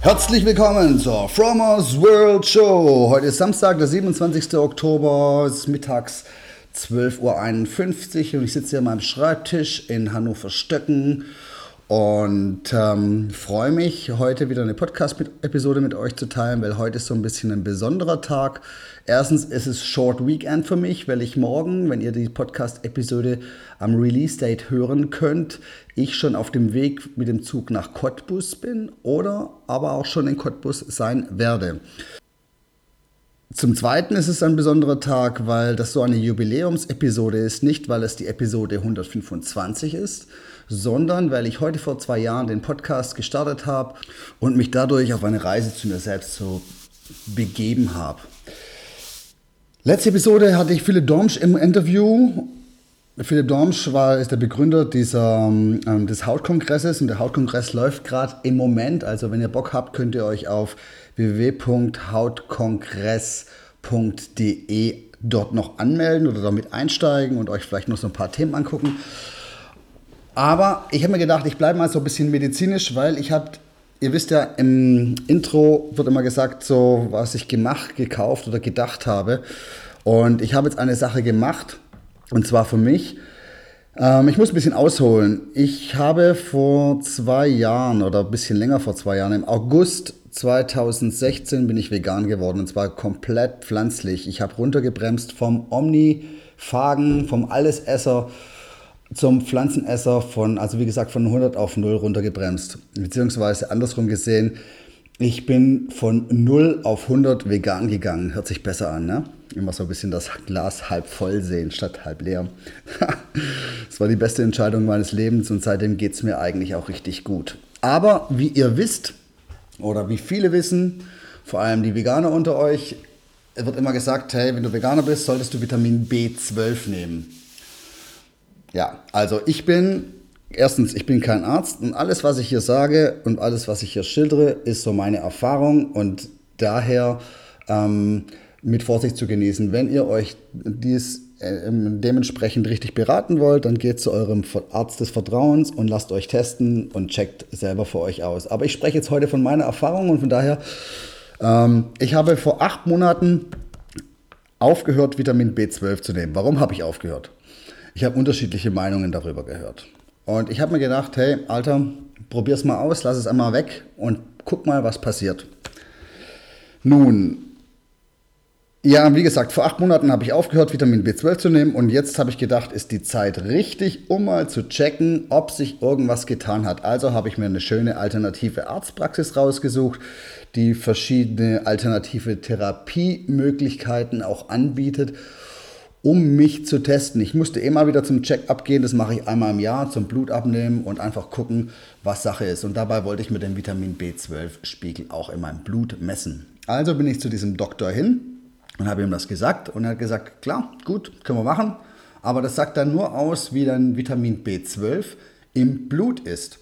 Herzlich willkommen zur Fromers World Show. Heute ist Samstag, der 27. Oktober, es ist mittags 12.51 Uhr und ich sitze hier an meinem Schreibtisch in Hannover Stöcken und ähm, freue mich, heute wieder eine Podcast-Episode mit euch zu teilen, weil heute ist so ein bisschen ein besonderer Tag. Erstens ist es Short Weekend für mich, weil ich morgen, wenn ihr die Podcast-Episode am Release-Date hören könnt, ich schon auf dem Weg mit dem Zug nach Cottbus bin oder aber auch schon in Cottbus sein werde. Zum Zweiten ist es ein besonderer Tag, weil das so eine Jubiläumsepisode ist, nicht weil es die Episode 125 ist, sondern weil ich heute vor zwei Jahren den Podcast gestartet habe und mich dadurch auf eine Reise zu mir selbst so begeben habe. Letzte Episode hatte ich Philipp Dormsch im Interview. Philipp Dormsch war, ist der Begründer dieser, ähm, des Hautkongresses und der Hautkongress läuft gerade im Moment. Also wenn ihr Bock habt, könnt ihr euch auf www.hautkongress.de dort noch anmelden oder damit einsteigen und euch vielleicht noch so ein paar Themen angucken. Aber ich habe mir gedacht, ich bleibe mal so ein bisschen medizinisch, weil ich habe, ihr wisst ja, im Intro wird immer gesagt, so was ich gemacht, gekauft oder gedacht habe. Und ich habe jetzt eine Sache gemacht, und zwar für mich. Ähm, ich muss ein bisschen ausholen. Ich habe vor zwei Jahren oder ein bisschen länger vor zwei Jahren, im August 2016 bin ich vegan geworden und zwar komplett pflanzlich. Ich habe runtergebremst vom Omniphagen, vom Allesesser zum Pflanzenesser von, also wie gesagt, von 100 auf 0 runtergebremst. Beziehungsweise andersrum gesehen, ich bin von 0 auf 100 vegan gegangen. Hört sich besser an, ne? Immer so ein bisschen das Glas halb voll sehen statt halb leer. das war die beste Entscheidung meines Lebens und seitdem geht es mir eigentlich auch richtig gut. Aber wie ihr wisst, oder wie viele wissen, vor allem die Veganer unter euch, wird immer gesagt, hey, wenn du Veganer bist, solltest du Vitamin B12 nehmen. Ja, also ich bin, erstens, ich bin kein Arzt und alles, was ich hier sage und alles, was ich hier schildere, ist so meine Erfahrung und daher ähm, mit Vorsicht zu genießen. Wenn ihr euch dies äh, dementsprechend richtig beraten wollt, dann geht zu eurem Arzt des Vertrauens und lasst euch testen und checkt selber für euch aus. Aber ich spreche jetzt heute von meiner Erfahrung und von daher, ähm, ich habe vor acht Monaten aufgehört, Vitamin B12 zu nehmen. Warum habe ich aufgehört? Ich habe unterschiedliche Meinungen darüber gehört. Und ich habe mir gedacht, hey, Alter, probier's mal aus, lass es einmal weg und guck mal, was passiert. Nun, ja, wie gesagt, vor acht Monaten habe ich aufgehört, Vitamin B12 zu nehmen und jetzt habe ich gedacht, ist die Zeit richtig, um mal zu checken, ob sich irgendwas getan hat. Also habe ich mir eine schöne alternative Arztpraxis rausgesucht, die verschiedene alternative Therapiemöglichkeiten auch anbietet, um mich zu testen. Ich musste immer wieder zum Check-up gehen, das mache ich einmal im Jahr, zum Blut abnehmen und einfach gucken, was Sache ist. Und dabei wollte ich mir den Vitamin B12-Spiegel auch in meinem Blut messen. Also bin ich zu diesem Doktor hin und habe ihm das gesagt und er hat gesagt, klar, gut, können wir machen, aber das sagt dann nur aus, wie dein Vitamin B12 im Blut ist.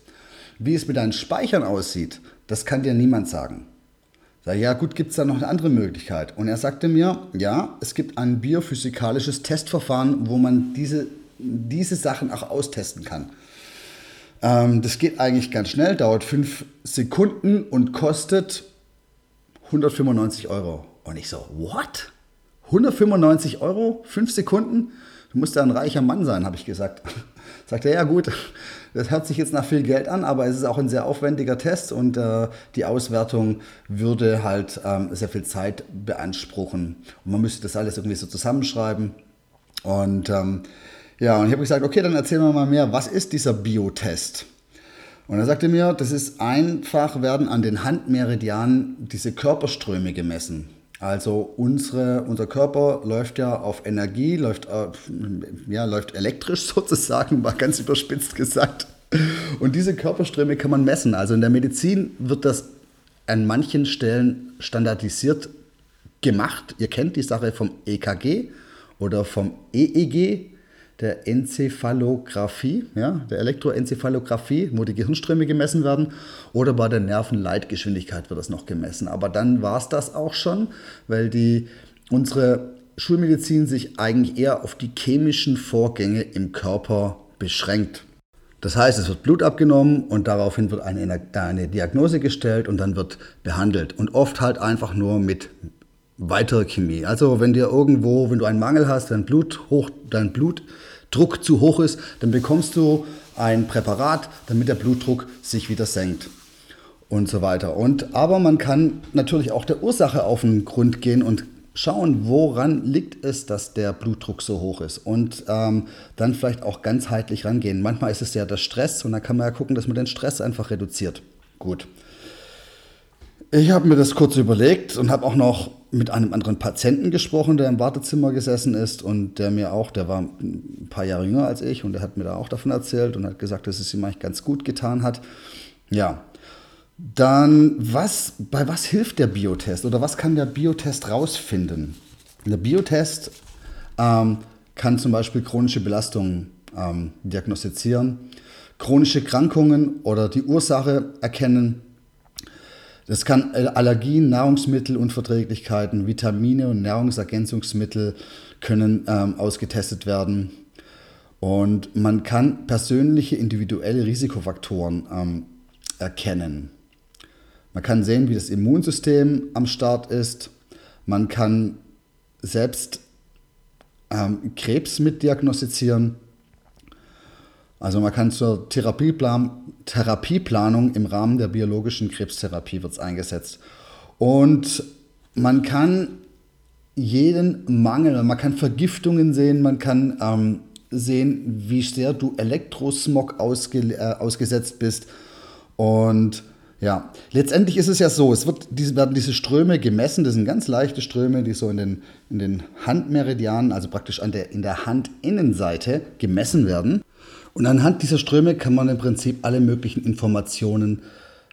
Wie es mit deinen Speichern aussieht, das kann dir niemand sagen. Sag, ja gut, gibt es da noch eine andere Möglichkeit? Und er sagte mir, ja, es gibt ein biophysikalisches Testverfahren, wo man diese, diese Sachen auch austesten kann. Ähm, das geht eigentlich ganz schnell, dauert fünf Sekunden und kostet 195 Euro. Und ich so, what? 195 Euro? Fünf Sekunden? Du musst ja ein reicher Mann sein, habe ich gesagt. Sagt er, ja gut, das hört sich jetzt nach viel Geld an, aber es ist auch ein sehr aufwendiger Test und äh, die Auswertung würde halt ähm, sehr viel Zeit beanspruchen. Und man müsste das alles irgendwie so zusammenschreiben. Und ähm, ja, und ich habe gesagt, okay, dann erzähl mir mal mehr, was ist dieser Biotest? Und er sagte mir, das ist einfach, werden an den Handmeridianen diese Körperströme gemessen. Also unsere, unser Körper läuft ja auf Energie, läuft, äh, ja, läuft elektrisch sozusagen, mal ganz überspitzt gesagt. Und diese Körperströme kann man messen. Also in der Medizin wird das an manchen Stellen standardisiert gemacht. Ihr kennt die Sache vom EKG oder vom EEG, der Enzephalographie, ja, der Elektroenzephalographie, wo die Gehirnströme gemessen werden, oder bei der Nervenleitgeschwindigkeit wird das noch gemessen. Aber dann war es das auch schon, weil die, unsere Schulmedizin sich eigentlich eher auf die chemischen Vorgänge im Körper beschränkt. Das heißt, es wird Blut abgenommen und daraufhin wird eine, eine Diagnose gestellt und dann wird behandelt. Und oft halt einfach nur mit weiterer Chemie. Also wenn dir irgendwo, wenn du einen Mangel hast, dein, Blut hoch, dein Blutdruck zu hoch ist, dann bekommst du ein Präparat, damit der Blutdruck sich wieder senkt und so weiter. Und aber man kann natürlich auch der Ursache auf den Grund gehen und schauen, woran liegt es, dass der Blutdruck so hoch ist und ähm, dann vielleicht auch ganzheitlich rangehen. Manchmal ist es ja der Stress und dann kann man ja gucken, dass man den Stress einfach reduziert. Gut. Ich habe mir das kurz überlegt und habe auch noch mit einem anderen Patienten gesprochen, der im Wartezimmer gesessen ist und der mir auch, der war ein paar Jahre jünger als ich und der hat mir da auch davon erzählt und hat gesagt, dass es ihm eigentlich ganz gut getan hat. Ja, dann was, bei was hilft der Biotest oder was kann der Biotest rausfinden? Der Biotest ähm, kann zum Beispiel chronische Belastungen ähm, diagnostizieren, chronische Krankungen oder die Ursache erkennen das kann Allergien, Nahrungsmittelunverträglichkeiten, Vitamine und Nahrungsergänzungsmittel können ähm, ausgetestet werden. Und man kann persönliche individuelle Risikofaktoren ähm, erkennen. Man kann sehen, wie das Immunsystem am Start ist. Man kann selbst ähm, Krebs mitdiagnostizieren. Also man kann zur Therapieplan Therapieplanung im Rahmen der biologischen Krebstherapie wird es eingesetzt. Und man kann jeden Mangel, man kann Vergiftungen sehen, man kann ähm, sehen, wie sehr du Elektrosmog ausge, äh, ausgesetzt bist. Und ja, letztendlich ist es ja so, es wird, diese, werden diese Ströme gemessen, das sind ganz leichte Ströme, die so in den, in den Handmeridianen, also praktisch an der, in der Handinnenseite gemessen werden. Und anhand dieser Ströme kann man im Prinzip alle möglichen Informationen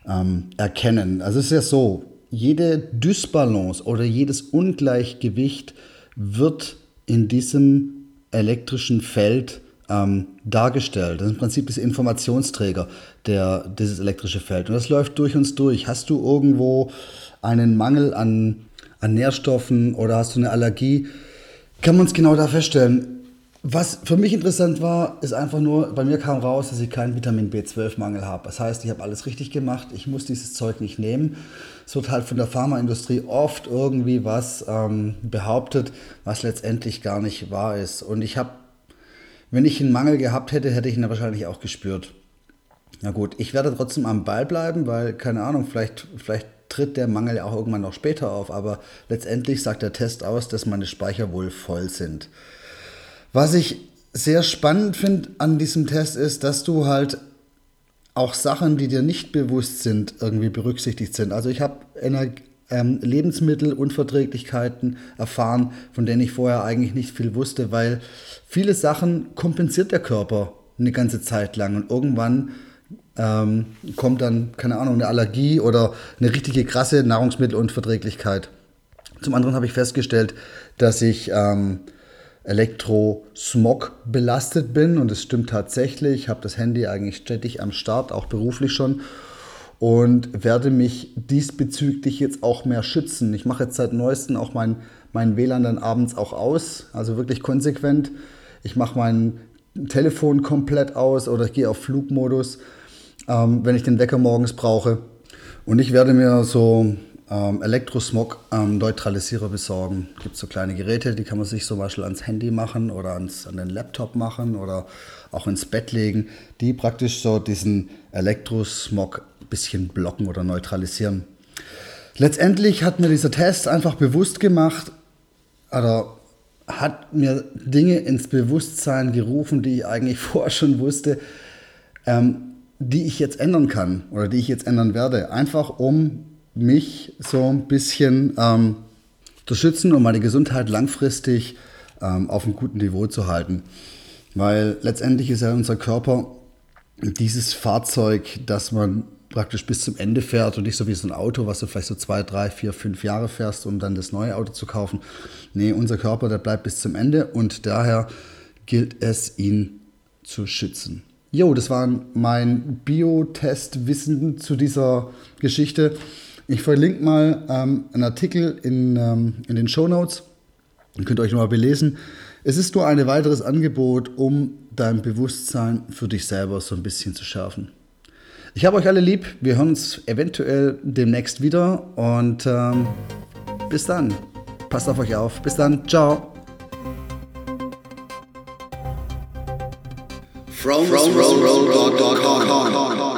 ähm, erkennen. Also es ist ja so, jede Dysbalance oder jedes Ungleichgewicht wird in diesem elektrischen Feld ähm, dargestellt. Das ist im Prinzip das Informationsträger, der, dieses elektrische Feld. Und das läuft durch uns durch. Hast du irgendwo einen Mangel an, an Nährstoffen oder hast du eine Allergie, kann man es genau da feststellen. Was für mich interessant war, ist einfach nur, bei mir kam raus, dass ich keinen Vitamin B12-Mangel habe. Das heißt, ich habe alles richtig gemacht, ich muss dieses Zeug nicht nehmen. Es wird halt von der Pharmaindustrie oft irgendwie was ähm, behauptet, was letztendlich gar nicht wahr ist. Und ich habe, wenn ich einen Mangel gehabt hätte, hätte ich ihn wahrscheinlich auch gespürt. Na gut, ich werde trotzdem am Ball bleiben, weil, keine Ahnung, vielleicht, vielleicht tritt der Mangel ja auch irgendwann noch später auf. Aber letztendlich sagt der Test aus, dass meine Speicher wohl voll sind. Was ich sehr spannend finde an diesem Test ist, dass du halt auch Sachen, die dir nicht bewusst sind, irgendwie berücksichtigt sind. Also ich habe ähm, Lebensmittelunverträglichkeiten erfahren, von denen ich vorher eigentlich nicht viel wusste, weil viele Sachen kompensiert der Körper eine ganze Zeit lang und irgendwann ähm, kommt dann, keine Ahnung, eine Allergie oder eine richtige krasse Nahrungsmittelunverträglichkeit. Zum anderen habe ich festgestellt, dass ich ähm, Elektrosmog belastet bin und es stimmt tatsächlich. Ich habe das Handy eigentlich ständig am Start, auch beruflich schon und werde mich diesbezüglich jetzt auch mehr schützen. Ich mache jetzt seit neuestem auch mein, mein WLAN dann abends auch aus, also wirklich konsequent. Ich mache mein Telefon komplett aus oder ich gehe auf Flugmodus, ähm, wenn ich den Wecker morgens brauche. Und ich werde mir so ähm, Elektrosmog-Neutralisierer ähm, besorgen. Es gibt so kleine Geräte, die kann man sich zum Beispiel ans Handy machen oder ans, an den Laptop machen oder auch ins Bett legen, die praktisch so diesen Elektrosmog ein bisschen blocken oder neutralisieren. Letztendlich hat mir dieser Test einfach bewusst gemacht, oder hat mir Dinge ins Bewusstsein gerufen, die ich eigentlich vorher schon wusste, ähm, die ich jetzt ändern kann oder die ich jetzt ändern werde. Einfach um mich so ein bisschen ähm, zu schützen, um meine Gesundheit langfristig ähm, auf einem guten Niveau zu halten. Weil letztendlich ist ja unser Körper dieses Fahrzeug, das man praktisch bis zum Ende fährt und nicht so wie so ein Auto, was du vielleicht so zwei, drei, vier, fünf Jahre fährst, um dann das neue Auto zu kaufen. Nee, unser Körper, der bleibt bis zum Ende und daher gilt es, ihn zu schützen. Jo, das war mein Biotest-Wissen zu dieser Geschichte. Ich verlinke mal ähm, einen Artikel in, ähm, in den Show Notes. Ihr könnt euch nochmal belesen. Es ist nur ein weiteres Angebot, um dein Bewusstsein für dich selber so ein bisschen zu schärfen. Ich habe euch alle lieb. Wir hören uns eventuell demnächst wieder. Und ähm, bis dann. Passt auf euch auf. Bis dann. Ciao. From, from, from,